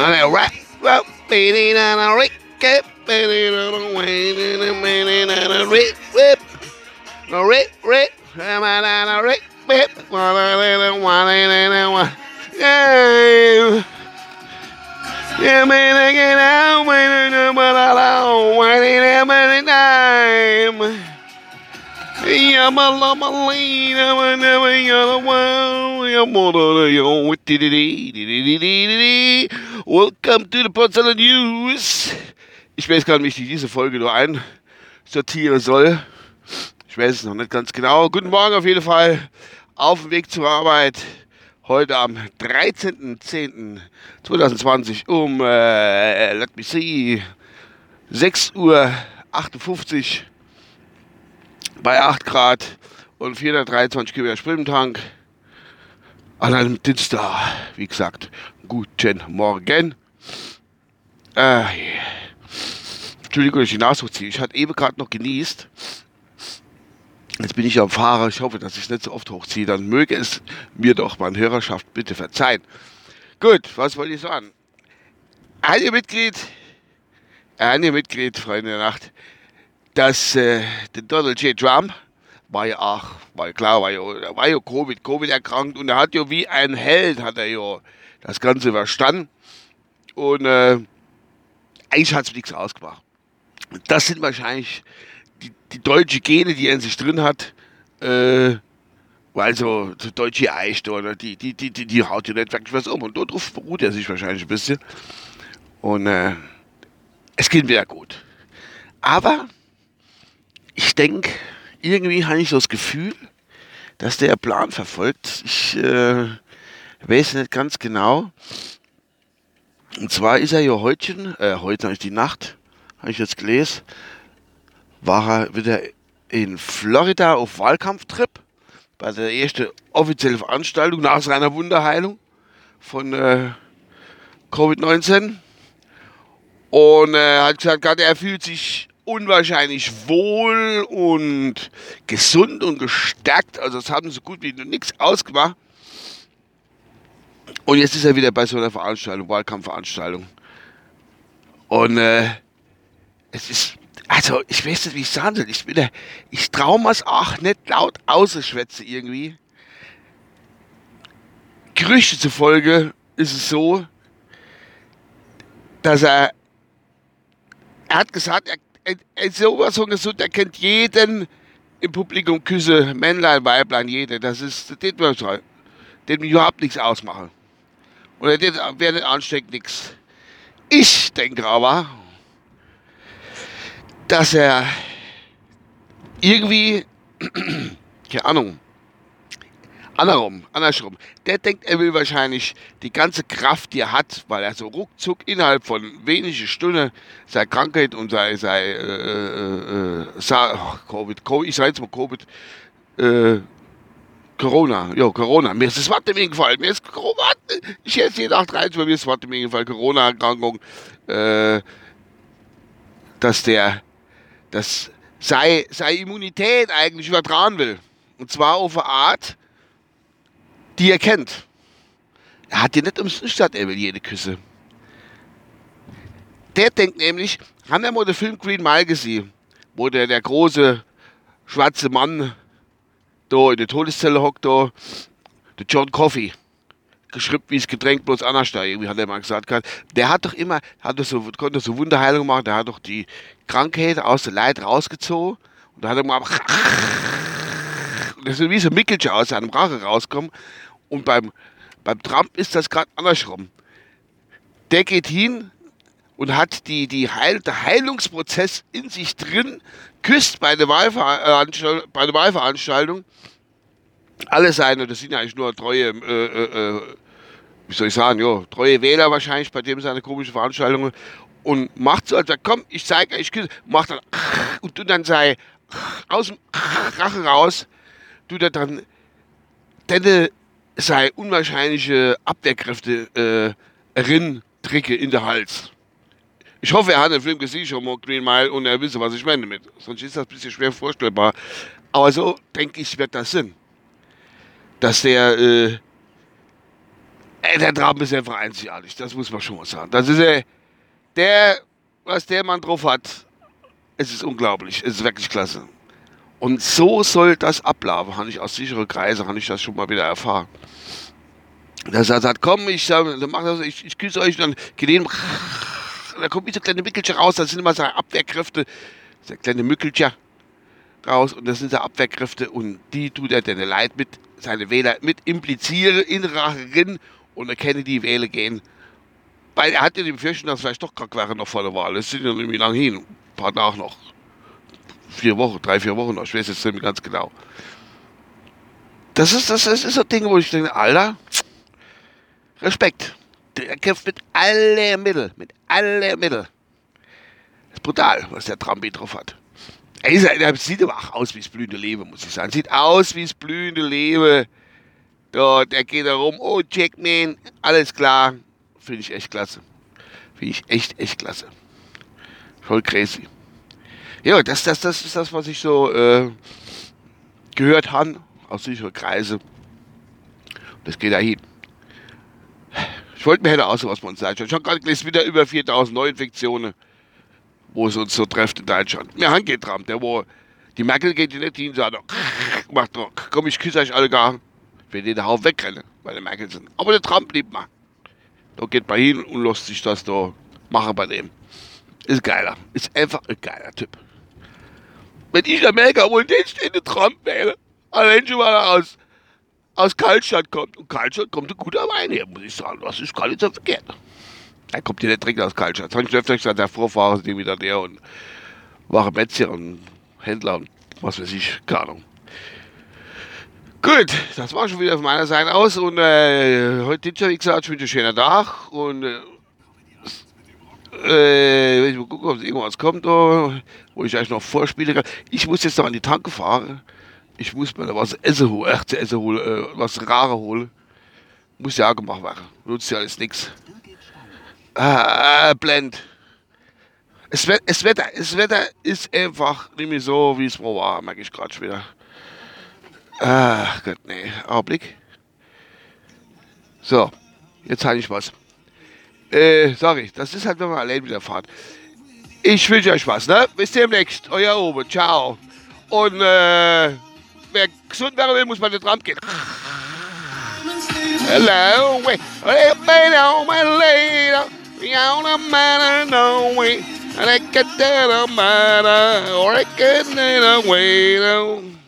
On that rock, rock, beating on a rick, beating on a waiting, beating on a rick, whip, no rick, rick, come on on a rick, whip, one and one and one, yeah. Yeah, man, I get out, man, but I don't want it every time. I'm wow. Yeah, mother, yo, Welcome to the Potsdamer News. Ich weiß gar nicht, wie ich diese Folge nur einsortieren soll. Ich weiß es noch nicht ganz genau. Guten Morgen auf jeden Fall. Auf dem Weg zur Arbeit heute am 13.10.2020 um, äh, let me see, 6.58 Uhr bei 8 Grad und 423 Kilometer Sprit im Tank. An einem Dienstag, wie gesagt, guten Morgen. Äh, Entschuldigung, dass ich die Nase ziehe. Ich hatte eben gerade noch genießt. Jetzt bin ich am Fahrer. Ich hoffe, dass ich es nicht so oft hochziehe. Dann möge es mir doch meine Hörerschaft bitte verzeihen. Gut, was wollte ich sagen? Ein Mitglied, ein Mitglied, Freunde der Nacht, dass äh, der Donald J. Trump war ja auch, war klar, war ja, war ja Covid, Covid erkrankt und er hat ja wie ein Held, hat er ja das Ganze überstanden. Und äh, eigentlich hat es nichts ausgemacht. Das sind wahrscheinlich die, die deutsche Gene, die er in sich drin hat, äh, weil so, deutsche Eicht oder die, die, die, die, die haut ja nicht wirklich was um. Und darauf beruht er sich wahrscheinlich ein bisschen. Und äh, es geht ja gut. Aber ich denke, irgendwie habe ich so das Gefühl, dass der Plan verfolgt. Ich äh, weiß nicht ganz genau. Und zwar ist er ja heute, äh, heute habe ich die Nacht, habe ich jetzt gelesen, war er wieder in Florida auf Wahlkampftrip bei der ersten offiziellen Veranstaltung nach seiner Wunderheilung von äh, Covid-19 und er hat gesagt, er fühlt sich unwahrscheinlich wohl und gesund und gestärkt. Also das haben so gut wie nichts ausgemacht. Und jetzt ist er wieder bei so einer Veranstaltung, Wahlkampfveranstaltung. Und äh, es ist also, ich weiß nicht, wie ich sagen soll. Ich, ich traue mir es auch nicht laut auszuschwätzen irgendwie. Gerüchte zufolge ist es so, dass er, er hat gesagt, er, sowas von gesund, er kennt jeden im Publikum Küsse, Männlein, Weiblein, jede. Das ist, das wird überhaupt nichts ausmachen. Oder der wäre nicht ansteckend nichts. Ich denke aber, dass er irgendwie, keine Ahnung, andersrum, andersrum. Der denkt, er will wahrscheinlich die ganze Kraft, die er hat, weil er so ruckzuck innerhalb von wenigen Stunden seine Krankheit und seine, seine äh, äh, äh, oh, Covid, Covid, ich sage jetzt mal Covid, äh, Corona, ja, Corona. Mir ist das Wort im eingefallen. Mir ist Corona. Ich esse jeden Tag rein, bei mir ist das Wort im eingefallen. Corona-Erkrankung. Äh, dass der dass seine, seine Immunität eigentlich übertragen will. Und zwar auf eine Art, die er kennt. Er hat ja nicht umsonst gesagt, er will jede Küsse. Der denkt nämlich, haben wir mal den Film Green Mile gesehen, wo der, der große schwarze Mann da in der Todeszelle hockt, da, der John Coffey geschrieben wie das Getränk bloß anders da, irgendwie hat er mal gesagt. Der hat doch immer, hat so, konnte so Wunderheilung machen, der hat doch die Krankheit aus der Leid rausgezogen und da hat er mal das ist wie so ein Mickelchen aus seinem Rache rauskommen und beim, beim Trump ist das gerade andersrum. Der geht hin und hat die, die Heil, der Heilungsprozess in sich drin, küsst bei der Wahlveranstaltung, bei der Wahlveranstaltung alle seine, das sind ja eigentlich nur treue, äh, äh, äh, wie soll ich sagen, ja, treue Wähler wahrscheinlich, bei dem seine komischen Veranstaltungen und macht so, als komm, ich zeige euch, macht dann und du dann sei aus dem Rache raus, du dann denn sei unwahrscheinliche Abwehrkräfte äh, rin in der Hals. Ich hoffe, er hat den Film gesehen schon mal Green Mile und er wisse, was ich meine damit. Sonst ist das ein bisschen schwer vorstellbar. Aber so, denke ich, wird das Sinn. dass der, äh, ey, der Tram ist einfach einzigartig, das muss man schon mal sagen. Das ist äh, der, was der Mann drauf hat, es ist unglaublich, es ist wirklich klasse. Und so soll das ablaufen, habe ich aus sicheren Kreisen, habe ich das schon mal wieder erfahren. Dass er sagt, komm, ich, das, ich, ich küsse euch, dann geht hin, da kommt wie so kleine Mückelchen raus, das sind immer so Abwehrkräfte, so kleine Mückelchen raus und das sind so Abwehrkräfte und die tut er deine Leid mit, seine Wähler mit implizieren, in Racherin und erkenne die Wähler gehen. Weil er hat ja die Befürchtung, dass vielleicht doch krank wäre noch vor der Wahl. Es sind ja nämlich lang hin, ein paar Tage noch vier Wochen, drei, vier Wochen noch, ich weiß jetzt nicht mehr ganz genau. Das ist, das, das ist ein Ding, wo ich denke, Alter, Respekt. Der kämpft mit allen Mitteln, mit allen Mitteln. Das ist brutal, was der Trampi drauf hat. Er sieht aber auch aus wie das blühende Leben, muss ich sagen. Sieht aus wie das blühende Leben. Dort, der geht da rum, oh Jackman, alles klar. Finde ich echt klasse. Finde ich echt, echt klasse. Voll crazy. Ja, das, das, das ist das, was ich so äh, gehört habe aus sicheren Kreise. Das geht da hin. Ich wollte mir hätte auch sowas von uns. Ich habe gerade gelesen, wieder über 4000 Neuinfektionen, wo es uns so trifft in Deutschland. Mir Hand geht dran, der wo, die Merkel geht nicht hin, sagt, macht doch, komm, ich küsse euch alle gar. Ich will den Haufen wegrennen, weil die Merkel sind. Aber der Trump blieb mal. Da geht man hin und lässt sich das da machen bei dem. Ist geiler. Ist einfach ein geiler Typ wenn ich Amerika wohl den stehenden Trump wähle, allein schon mal aus, aus Kaltstadt kommt. Und Kaltstadt kommt ein guter Wein her, muss ich sagen. Das ist gar nicht so verkehrt. Er kommt hier nicht direkt aus Kaltstadt. Das habe ich öfter gesagt, der Vorfahrer ist wieder der und war Metzger und Händler und was weiß ich, keine Ahnung. Gut, das war schon wieder von meiner Seite aus und äh, heute Dienstag, wie gesagt, ich wünsche einen schönen Tag und äh, äh, ich mal gucken, ob irgendwas kommt, oh, wo ich eigentlich noch vorspielen kann. Ich muss jetzt noch an die Tanke fahren. Ich muss mir was essen holen, echt essen holen, äh, was Rare holen. Muss ja auch gemacht werden. Nutzt ja alles nichts. Ah, blend. Es, Wetter, das Wetter ist einfach nicht mehr so, wie es mal war, merke ich gerade wieder. Ach Gott, nee. Augenblick. So, jetzt habe ich was. Äh, sorry, das ist halt, wenn man allein wieder fahrt. Ich wünsche euch was, ne? Bis demnächst. Euer Oben. Ciao. Und, äh, wer gesund werden will, muss man den Tramp gehen. Hello, wait, hello, my lady, you're the man I know, I can't tell a man, or I can't wait,